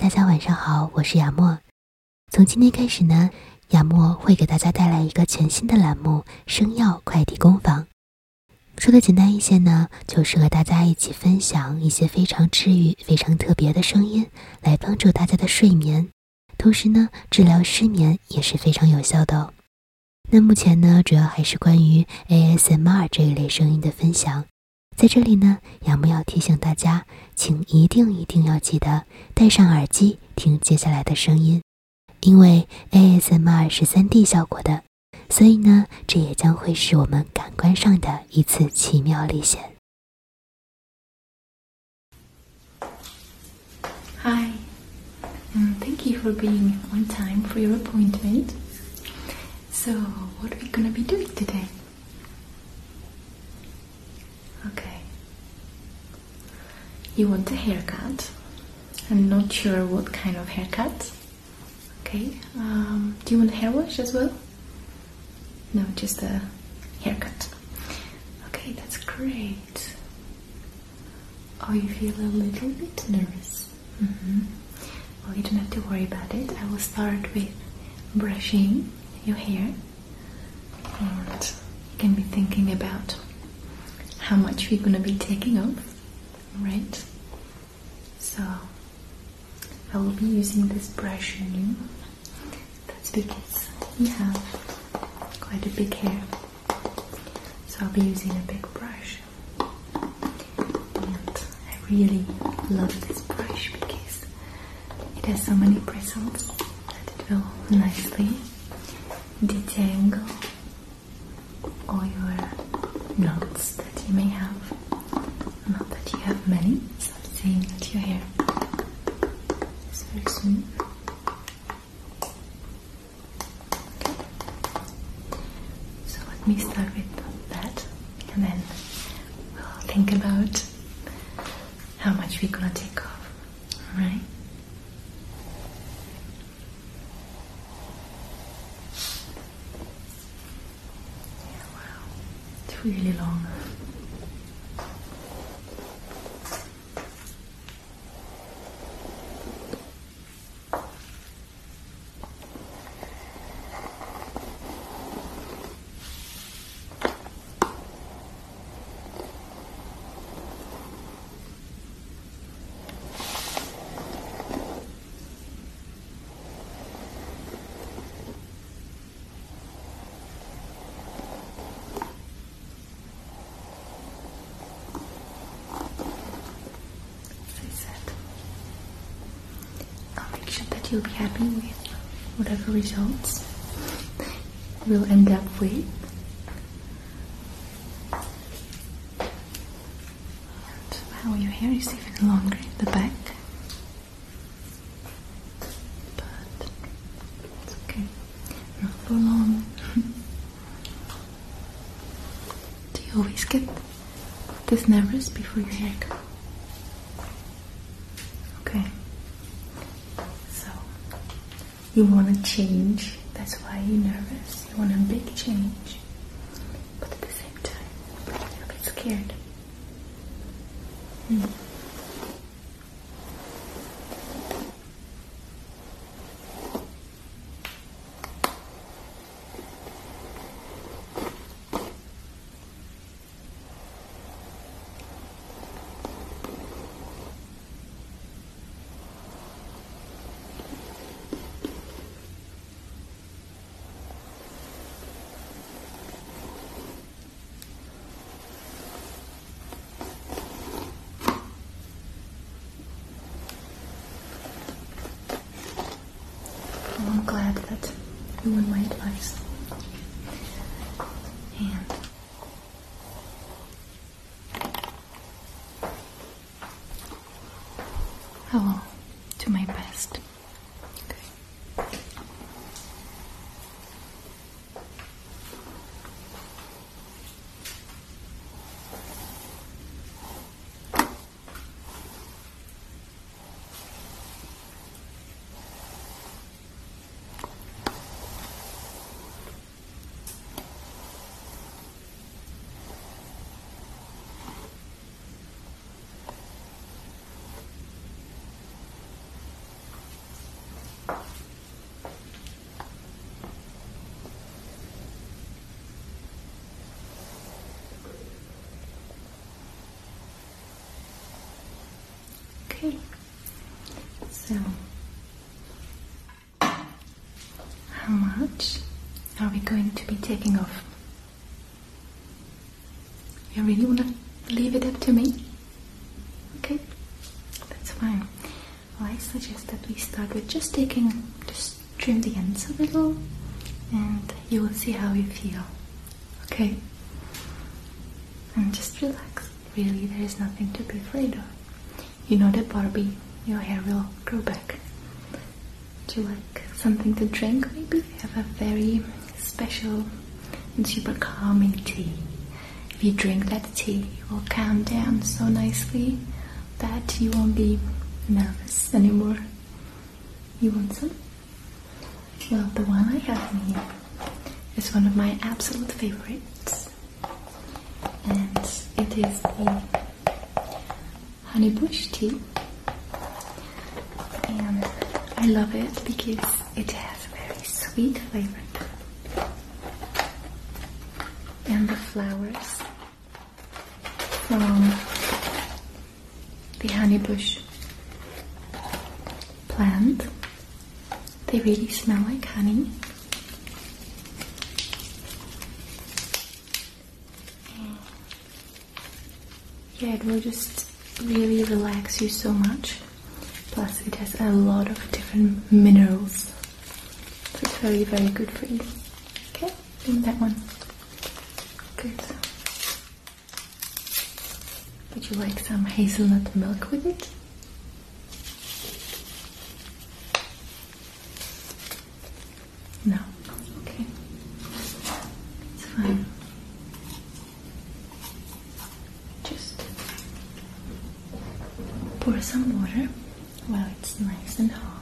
大家晚上好，我是雅默。从今天开始呢，雅默会给大家带来一个全新的栏目——声药快递工坊。说的简单一些呢，就是和大家一起分享一些非常治愈、非常特别的声音，来帮助大家的睡眠。同时呢，治疗失眠也是非常有效的哦。那目前呢，主要还是关于 ASMR 这一类声音的分享。在这里呢，杨木要提醒大家，请一定一定要记得戴上耳机听接下来的声音，因为 ASMR 是 3D 效果的，所以呢，这也将会是我们感官上的一次奇妙历险。Hi, um, thank you for being on time for your appointment. So, what are we gonna be doing today? You want a haircut? I'm not sure what kind of haircut. Okay. Um, do you want hair wash as well? No, just a haircut. Okay, that's great. Oh, you feel a little bit nervous. hmm Well, you don't have to worry about it. I will start with brushing your hair, and you can be thinking about how much we're gonna be taking off, right? So, I will be using this brush you. That's because you have quite a big hair, so I'll be using a big brush. And I really love this brush because it has so many bristles that it will nicely detangle all your knots that you may have. That you have many, so I'm saying that your hair very smooth. Okay. So let me start with that and then we'll think about how much we're gonna take off. Alright? Yeah, wow. It's really long. As I said, I'll make sure that you'll be happy with whatever results we'll end up with. And wow, your hair is even longer in the back. But it's okay. Not for long. Do you always get this nervous before your haircut? Okay. So you want to change. That's why you're nervous. You want a big change. But at the same time, you're a bit scared. Hmm. Well, I'm glad that you want my So, how much are we going to be taking off? You really want to leave it up to me? Okay, that's fine. Well, I suggest that we start with just taking, just trim the ends a little, and you will see how you feel. Okay? And just relax. Really, there is nothing to be afraid of. You know that Barbie, your hair will grow back. Do you like something to drink? Maybe we have a very special and super calming tea. If you drink that tea, you will calm down so nicely that you won't be nervous anymore. You want some? Well, the one I have in here is one of my absolute favorites. And it is the honey bush tea. I love it because it has a very sweet flavor. And the flowers from the honeybush plant, they really smell like honey. Yeah, it will just really relax you so much. Plus, it has a lot of minerals. So it's very, very good for you. Okay, drink that one. Good. Would you like some hazelnut milk with it? No. Okay. It's fine. Just pour some water while it's nice and hot.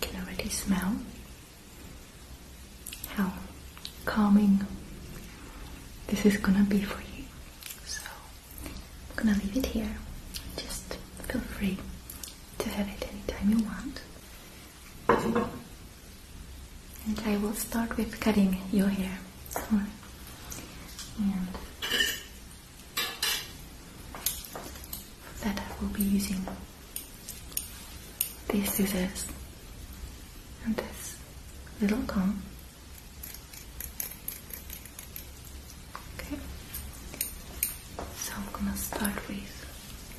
You can already smell how calming this is gonna be for you. So I'm gonna leave it here. Just feel free to have it anytime you want. And I will start with cutting your hair. And for that I will be using these scissors and this little comb. Okay, so I'm gonna start with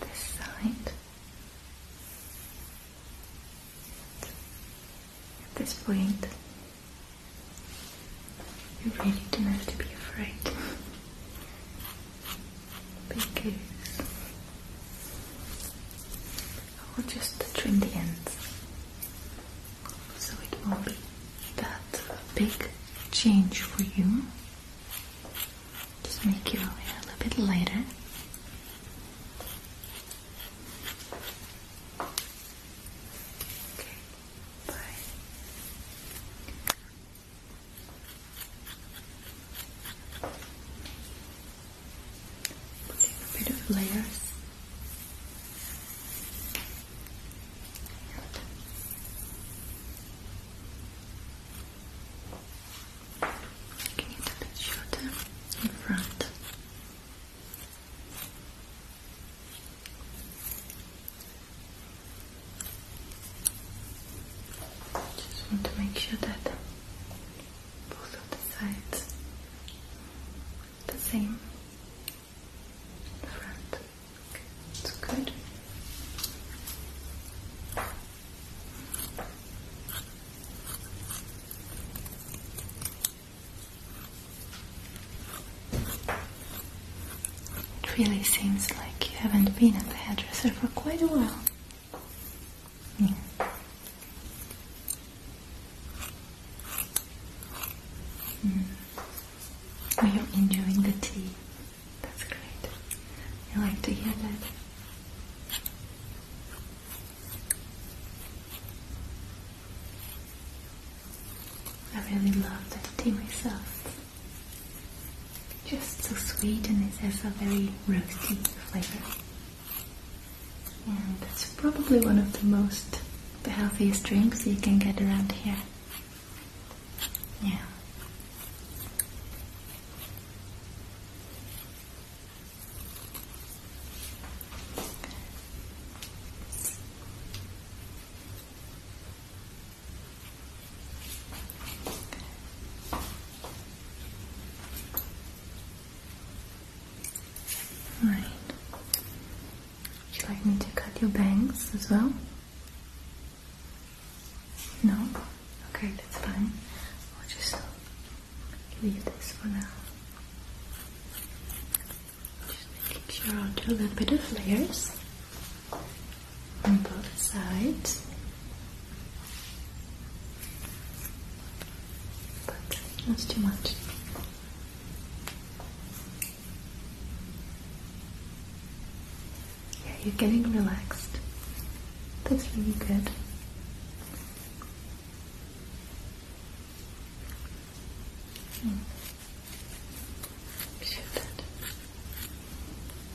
this side. At this point, you really don't have to be afraid because I will just trim the ends so it won't be that big change for you. Just make your hair a little bit lighter. Okay, bye. Putting a bit of layers. Making it a bit shorter in front. Just want to make sure that both of the sides the same in front. Okay, that's good. It really seems like you haven't been at the hairdresser for quite a while. Mm. Oh, you're enjoying the tea. That's great. I like to hear that. I really love that tea myself. Sweet and it has a very roasty flavor. And it's probably one of the most, the healthiest drinks you can get around here. Yeah. Right. Would you like me to cut your bangs as well? No? That's fine. I'll just leave this for now. Just making sure I'll do a little bit of layers on both sides. But not too much. Yeah, you're getting relaxed. That's really good.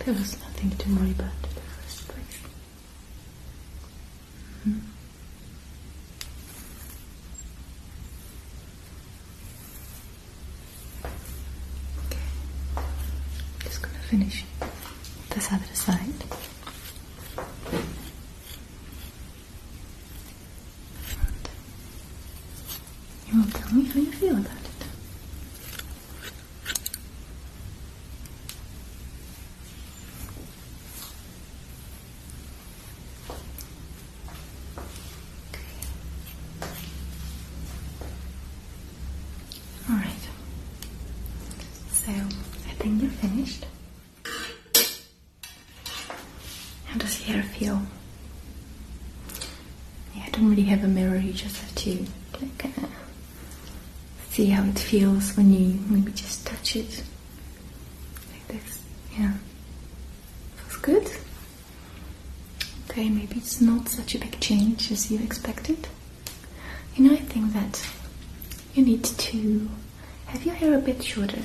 There was nothing to worry about in the first place. Hmm. Okay. Just gonna finish this other side. You will tell me how you feel about it. All right. So I think you're finished. How does your hair feel? Yeah, I don't really have a mirror. You just have to like uh, see how it feels when you maybe just touch it like this. Yeah, feels good. Okay, maybe it's not such a big change as you expected. You know, I think that you need to have your hair a bit shorter.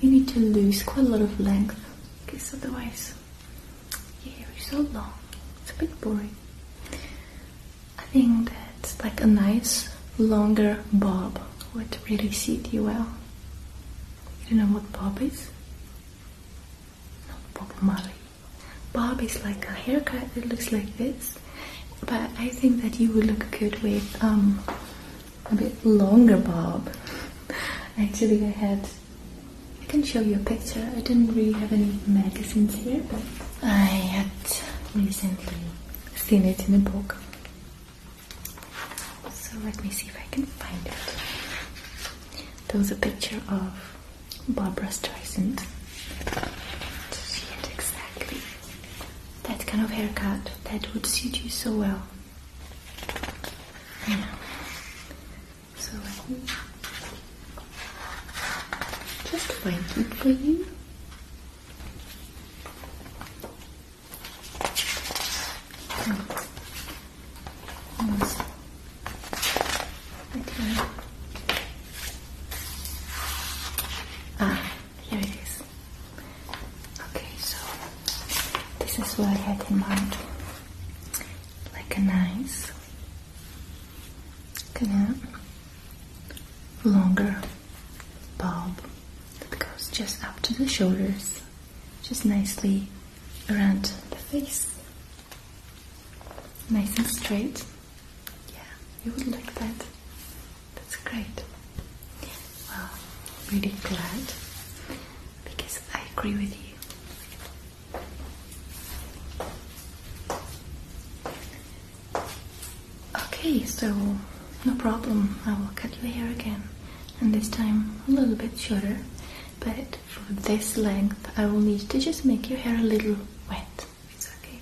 You need to lose quite a lot of length because otherwise your hair is so long. It's a bit boring. Think that like a nice longer bob would really suit you well. You know what bob is? Not Bob Marley. Bob is like a haircut that looks like this, but I think that you would look good with um, a bit longer bob. Actually, I had. I can show you a picture. I didn't really have any magazines here, but I had recently seen it in a book. So let me see if I can find it. There was a picture of Barbara Streisand. She had exactly that kind of haircut that would suit you so well. Know. So let me just find it for you. Hmm. Yes. Okay. Ah, here it is. Okay, so this is what I had in mind. Like a nice, kind of longer bob that goes just up to the shoulders, just nicely around the face. Nice and straight. Yeah, you would like that. That's great. Well, really glad because I agree with you. Okay, so no problem. I will cut your hair again, and this time a little bit shorter. But for this length, I will need to just make your hair a little wet. It's okay.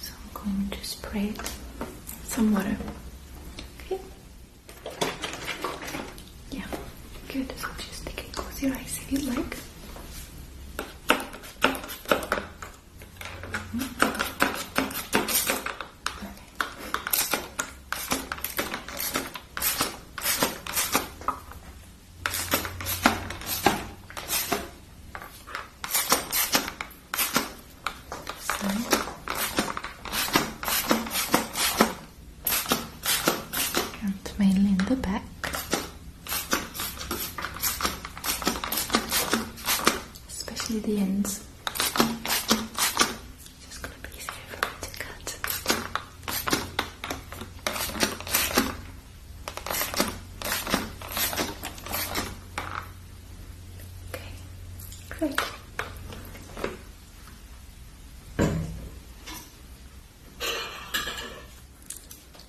So I'm going to spray it some water. Okay. Yeah. Good. So just take it. Close your eyes if you like. especially the ends. Just gonna be easier for me to cut. Okay, great.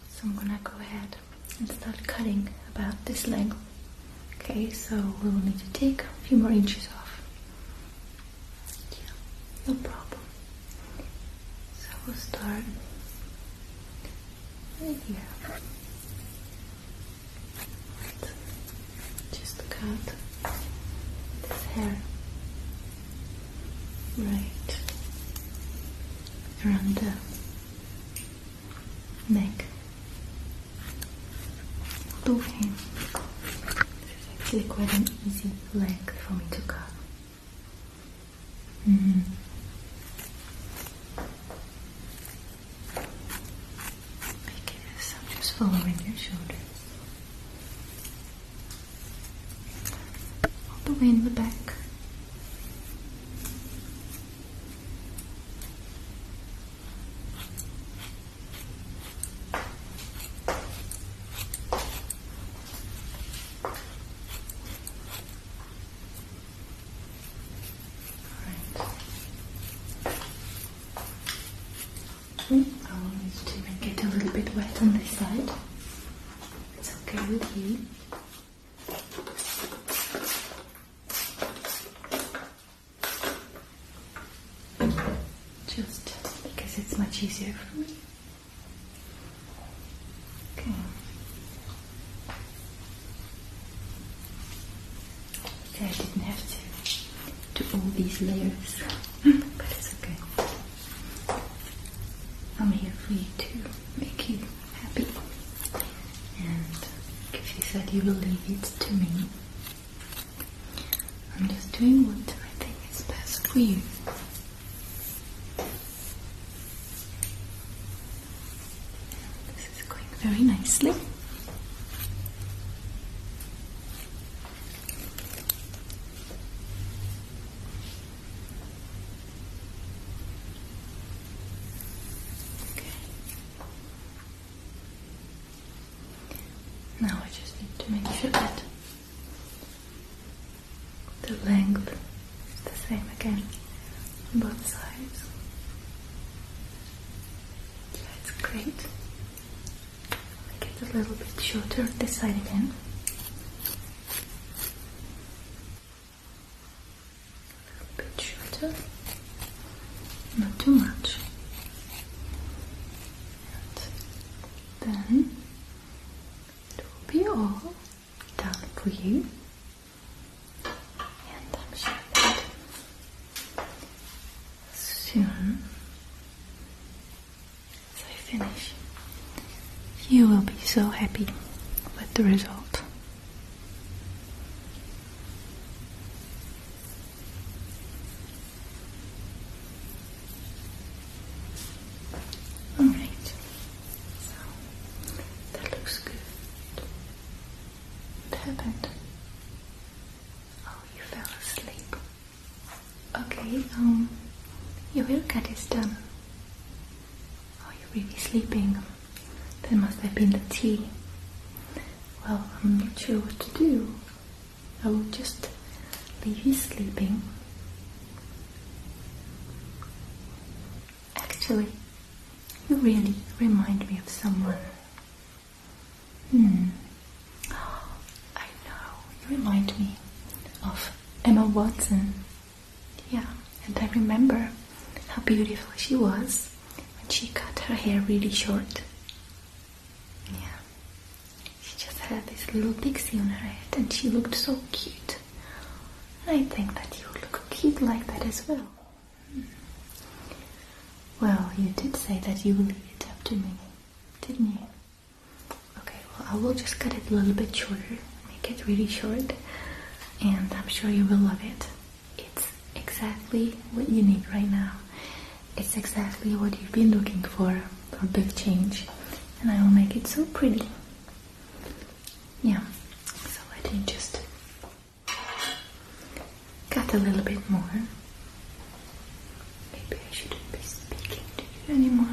So I'm gonna go ahead and start cutting about this length. Okay, so we will need to take a few more inches off. Yeah, no problem. So we'll start right here. Just cut this hair right around the neck. Okay. Actually quite an easy length for me to cut. Mm-hmm. Make it as I'm just following your shoulders. All the way in the back. Alright. I will need to make it a on this side. It's okay with you. Just because it's much easier for me. Okay. See, I didn't have to do all these layers, but it's okay. I'm here for you to make you happy. And if you said you will leave it to me, I'm just doing what I think is best for you. This is going very nicely. Okay. Now I just need to make sure that the length is the same again on both sides. Yeah, it's great. Make it a little bit shorter this side again. A little bit shorter. Not too much. And then it will be all done for you. And I'm sure that soon as I finish, you will be so happy with the result. Alright, so that looks good. What happened? Oh, you fell asleep. Okay, um, your haircut is done. Oh, you're really sleeping. That must have been the tea. Well, I'm not sure what to do. Just leave you sleeping. Actually, you really remind me of someone. Hmm. I know. You remind me of Emma Watson. Yeah, and I remember how beautiful she was when she cut her hair really short. Yeah. She just this little pixie on her head and she looked so cute. I think that you look cute like that as well. Hmm. Well, you did say that you will leave it up to me, didn't you? Okay, well, I will just cut it a little bit shorter, make it really short, and I'm sure you will love it. It's exactly what you need right now. It's exactly what you've been looking for for a big change, and I will make it so pretty. Yeah, so let me just cut a little bit more. Maybe I shouldn't be speaking to you anymore.